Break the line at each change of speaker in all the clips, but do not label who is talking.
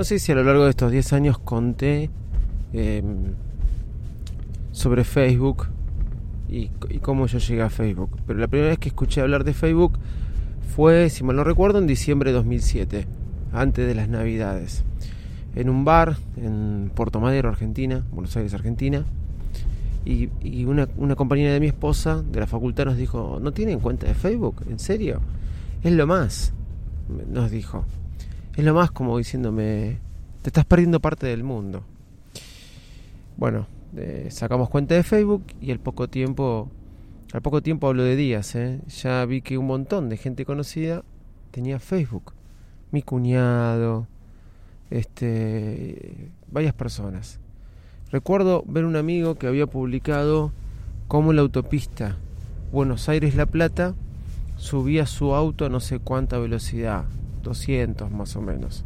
No sé si a lo largo de estos 10 años conté em, sobre Facebook y, cómo yo llegué a Facebook. Pero la primera vez que escuché hablar de Facebook fue, si mal no recuerdo, en diciembre de 2007, antes de las Navidades. En un bar en Puerto Madero, Argentina, Buenos Aires, Argentina. Y, y una, una compañera de mi esposa de la facultad nos dijo, ¿no tienen cuenta de Facebook? ¿En serio? Es lo más, nos dijo. Es lo más como diciéndome, te estás perdiendo parte del mundo. Bueno, eh, sacamos cuenta de Facebook y al poco tiempo, al poco tiempo hablo de días, ¿eh? ya vi que un montón de gente conocida tenía Facebook. Mi cuñado, este, varias personas. Recuerdo ver un amigo que había publicado cómo la autopista Buenos Aires-La Plata subía su auto a no sé cuánta velocidad, 200 más o menos.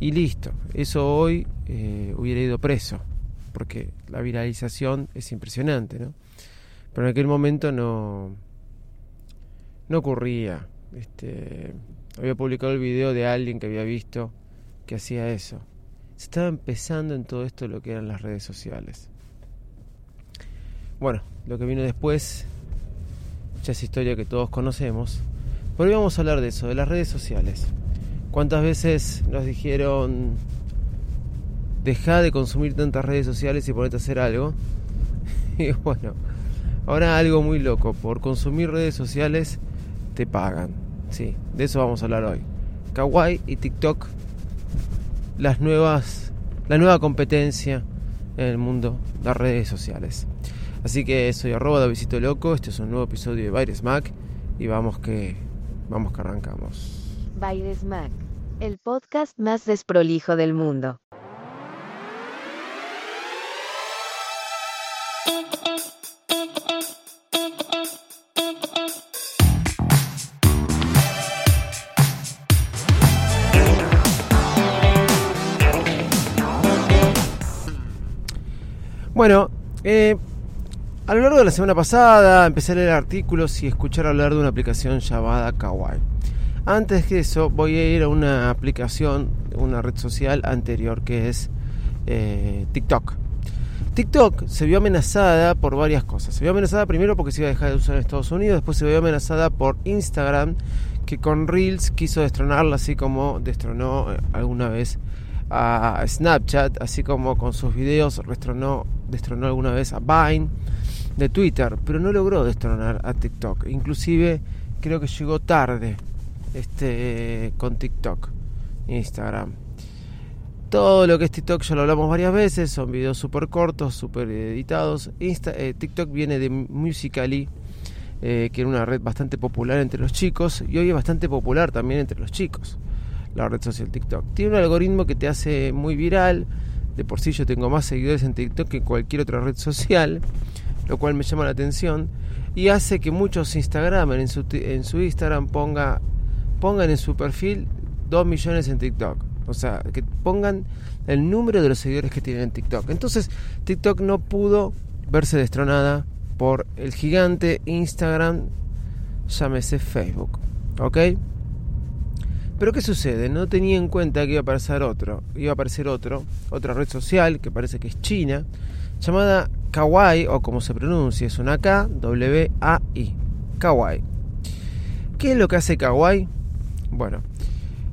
Y listo, eso hoy eh, hubiera ido preso, porque la viralización es impresionante, ¿no? Pero en aquel momento no, no ocurría. Este, había publicado el video de alguien que había visto que hacía eso. Se estaba empezando en todo esto lo que eran las redes sociales. Bueno, lo que vino después ya es historia que todos conocemos. Pero hoy vamos a hablar de eso, de las redes sociales. ¿Cuántas veces nos dijeron, deja de consumir tantas redes sociales y ponete a hacer algo? Y bueno, ahora algo muy loco, por consumir redes sociales te pagan. Sí, de eso vamos a hablar hoy. Kawaii y TikTok, las nuevas, la nueva competencia en el mundo de las redes sociales. Así que soy arroba Davidito Loco, este es un nuevo episodio de Baires Mac y vamos que Vamos que arrancamos.
Baires Mac, el podcast más desprolijo del mundo.
Bueno, eh, a lo largo de la semana pasada empecé a leer artículos y escuchar hablar de una aplicación llamada Kawaii. Antes de eso voy a ir a una aplicación, una red social anterior que es eh, TikTok. TikTok se vio amenazada por varias cosas. Se vio amenazada primero porque se iba a dejar de usar en Estados Unidos, después se vio amenazada por Instagram, que con Reels quiso destronarla así como destronó eh, alguna vez a Snapchat, así como con sus videos destronó, destronó alguna vez a Vine de Twitter, pero no logró destronar a TikTok. Inclusive creo que llegó tarde este con TikTok, Instagram. Todo lo que es TikTok ya lo hablamos varias veces, son videos súper cortos, súper editados. Eh, TikTok viene de Musical.ly, eh, que era una red bastante popular entre los chicos y hoy es bastante popular también entre los chicos, la red social TikTok. Tiene un algoritmo que te hace muy viral, de por sí yo tengo más seguidores en TikTok que en cualquier otra red social, lo cual me llama la atención y hace que muchos Instagramers en su, Instagram ponga, pongan en su perfil 2 millones en TikTok. O sea, que pongan el número de los seguidores que tienen en TikTok. Entonces, TikTok no pudo verse destronada por el gigante Instagram, llámese Facebook. ¿Ok? Pero ¿qué sucede? No tenía en cuenta que iba a aparecer otro. Iba a aparecer otro, otra red social que parece que es China, llamada Kawaii, o como se pronuncia, es una K, W, A, I. Kawaii. ¿Qué es lo que hace Kawaii? Bueno,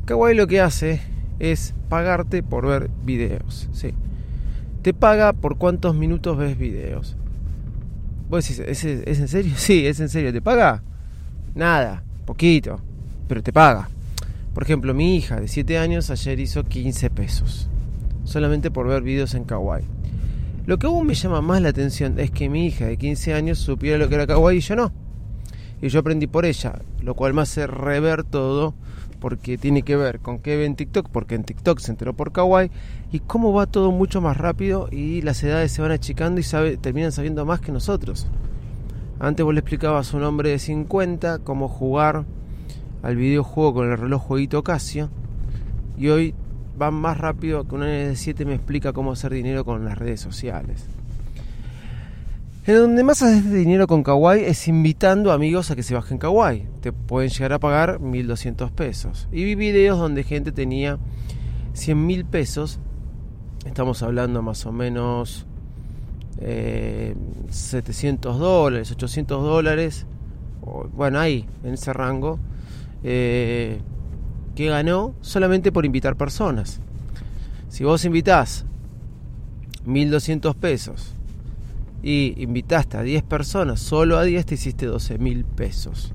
Kawaii lo que hace es pagarte por ver videos. ¿sí? Te paga por cuántos minutos ves videos. Vos decís, ¿es, ¿es en serio? Sí, es en serio. ¿Te paga? Nada, poquito, pero te paga. Por ejemplo, mi hija de 7 años ayer hizo 15 pesos. Solamente por ver videos en Kawaii. Lo que aún me llama más la atención es que mi hija de 15 años supiera lo que era Kawaii y yo no. Y yo aprendí por ella, lo cual me hace rever todo porque tiene que ver con qué ve en TikTok, porque en TikTok se enteró por Kawaii y cómo va todo mucho más rápido y las edades se van achicando y terminan sabiendo más que nosotros. Antes vos le explicabas a un hombre de 50 cómo jugar al videojuego con el reloj jueguito Casio y hoy van más rápido que un nene de 7 me explica cómo hacer dinero con las redes sociales. En donde más haces dinero con Kawaii es invitando amigos a que se bajen Kawaii. Te pueden llegar a pagar 1200 pesos. Y vi videos donde gente tenía 100 mil pesos. Estamos hablando más o menos 700 eh, dólares, 800 dólares. Bueno, ahí, en ese rango. Eh, que ganó solamente por invitar personas. Si vos invitás 1200 pesos y invitaste a 10 personas, solo a 10 te hiciste 12 mil pesos,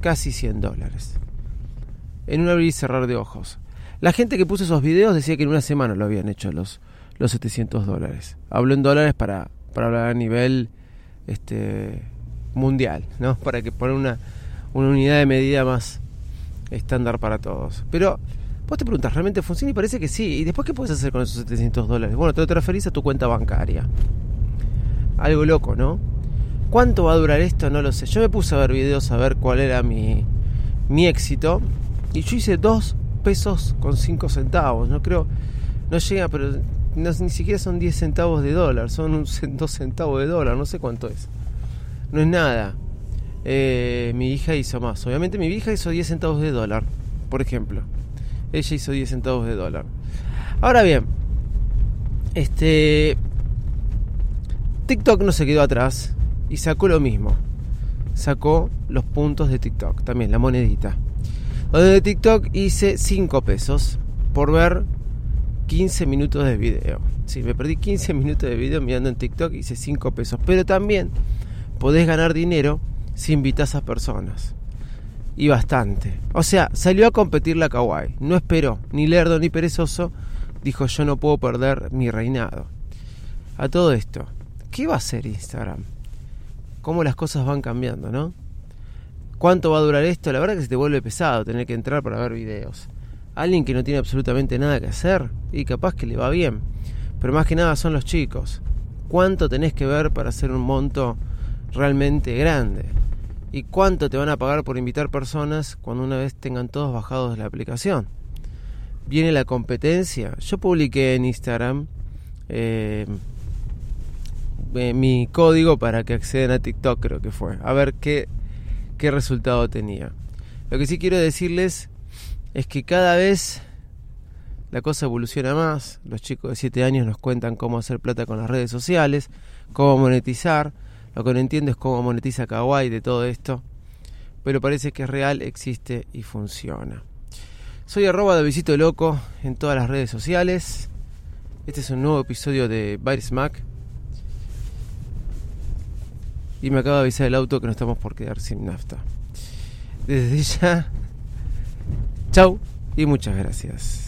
casi 100 dólares. En un abrir y cerrar de ojos. La gente que puso esos videos decía que en una semana lo habían hecho los, los 700 dólares. Hablo en dólares para, para hablar a nivel este, mundial, ¿no? Para que poner una, una unidad de medida más estándar para todos. Pero vos te preguntas, ¿realmente funciona? Y parece que sí. ¿Y después qué puedes hacer con esos 700 dólares? Bueno, te lo transferís a tu cuenta bancaria algo loco, ¿no? ¿Cuánto va a durar esto? No lo sé. Yo me puse a ver videos a ver cuál era mi, mi éxito. Y yo hice dos pesos con cinco centavos. No creo, no llega, pero no, ni siquiera son 10 centavos de dólar. Son un, dos centavos de dólar. No sé cuánto es. No es nada. Eh, mi hija hizo más. Obviamente mi hija hizo 10 centavos de dólar. Por ejemplo. Ella hizo 10 centavos de dólar. Ahora bien. Este TikTok no se quedó atrás y sacó lo mismo. Sacó los puntos de TikTok, también la monedita. Donde de TikTok hice 5 pesos por ver 15 minutos de video. Si me perdí 15 minutos de video mirando en TikTok, hice 5 pesos. Pero también podés ganar dinero si invitas a personas. Y bastante. O sea, salió a competir la Kawaii. No esperó, ni lerdo ni perezoso. Dijo yo no puedo perder mi reinado. A todo esto, ¿qué va a hacer Instagram? Cómo las cosas van cambiando, ¿no? ¿Cuánto va a durar esto? La verdad que se te vuelve pesado tener que entrar para ver videos. Alguien que no tiene absolutamente nada que hacer y capaz que le va bien. Pero más que nada son los chicos. ¿Cuánto tenés que ver para hacer un monto realmente grande? ¿Y cuánto te van a pagar por invitar personas cuando una vez tengan todos bajados la aplicación? Viene la competencia. Yo publiqué en Instagram eh, eh, mi código para que accedan a TikTok, creo que fue. A ver qué, qué resultado tenía. Lo que sí quiero decirles es que cada vez la cosa evoluciona más. Los chicos de 7 años nos cuentan cómo hacer plata con las redes sociales, cómo monetizar. Lo que no entiendo es cómo monetiza Kawaii de todo esto. Pero parece que es real, existe y funciona. Soy arroba de Visito Loco en todas las redes sociales. Este es un nuevo episodio de Virus Mac y me acaba de avisar el auto que no estamos por quedar sin nafta. Desde ya, chau y muchas gracias.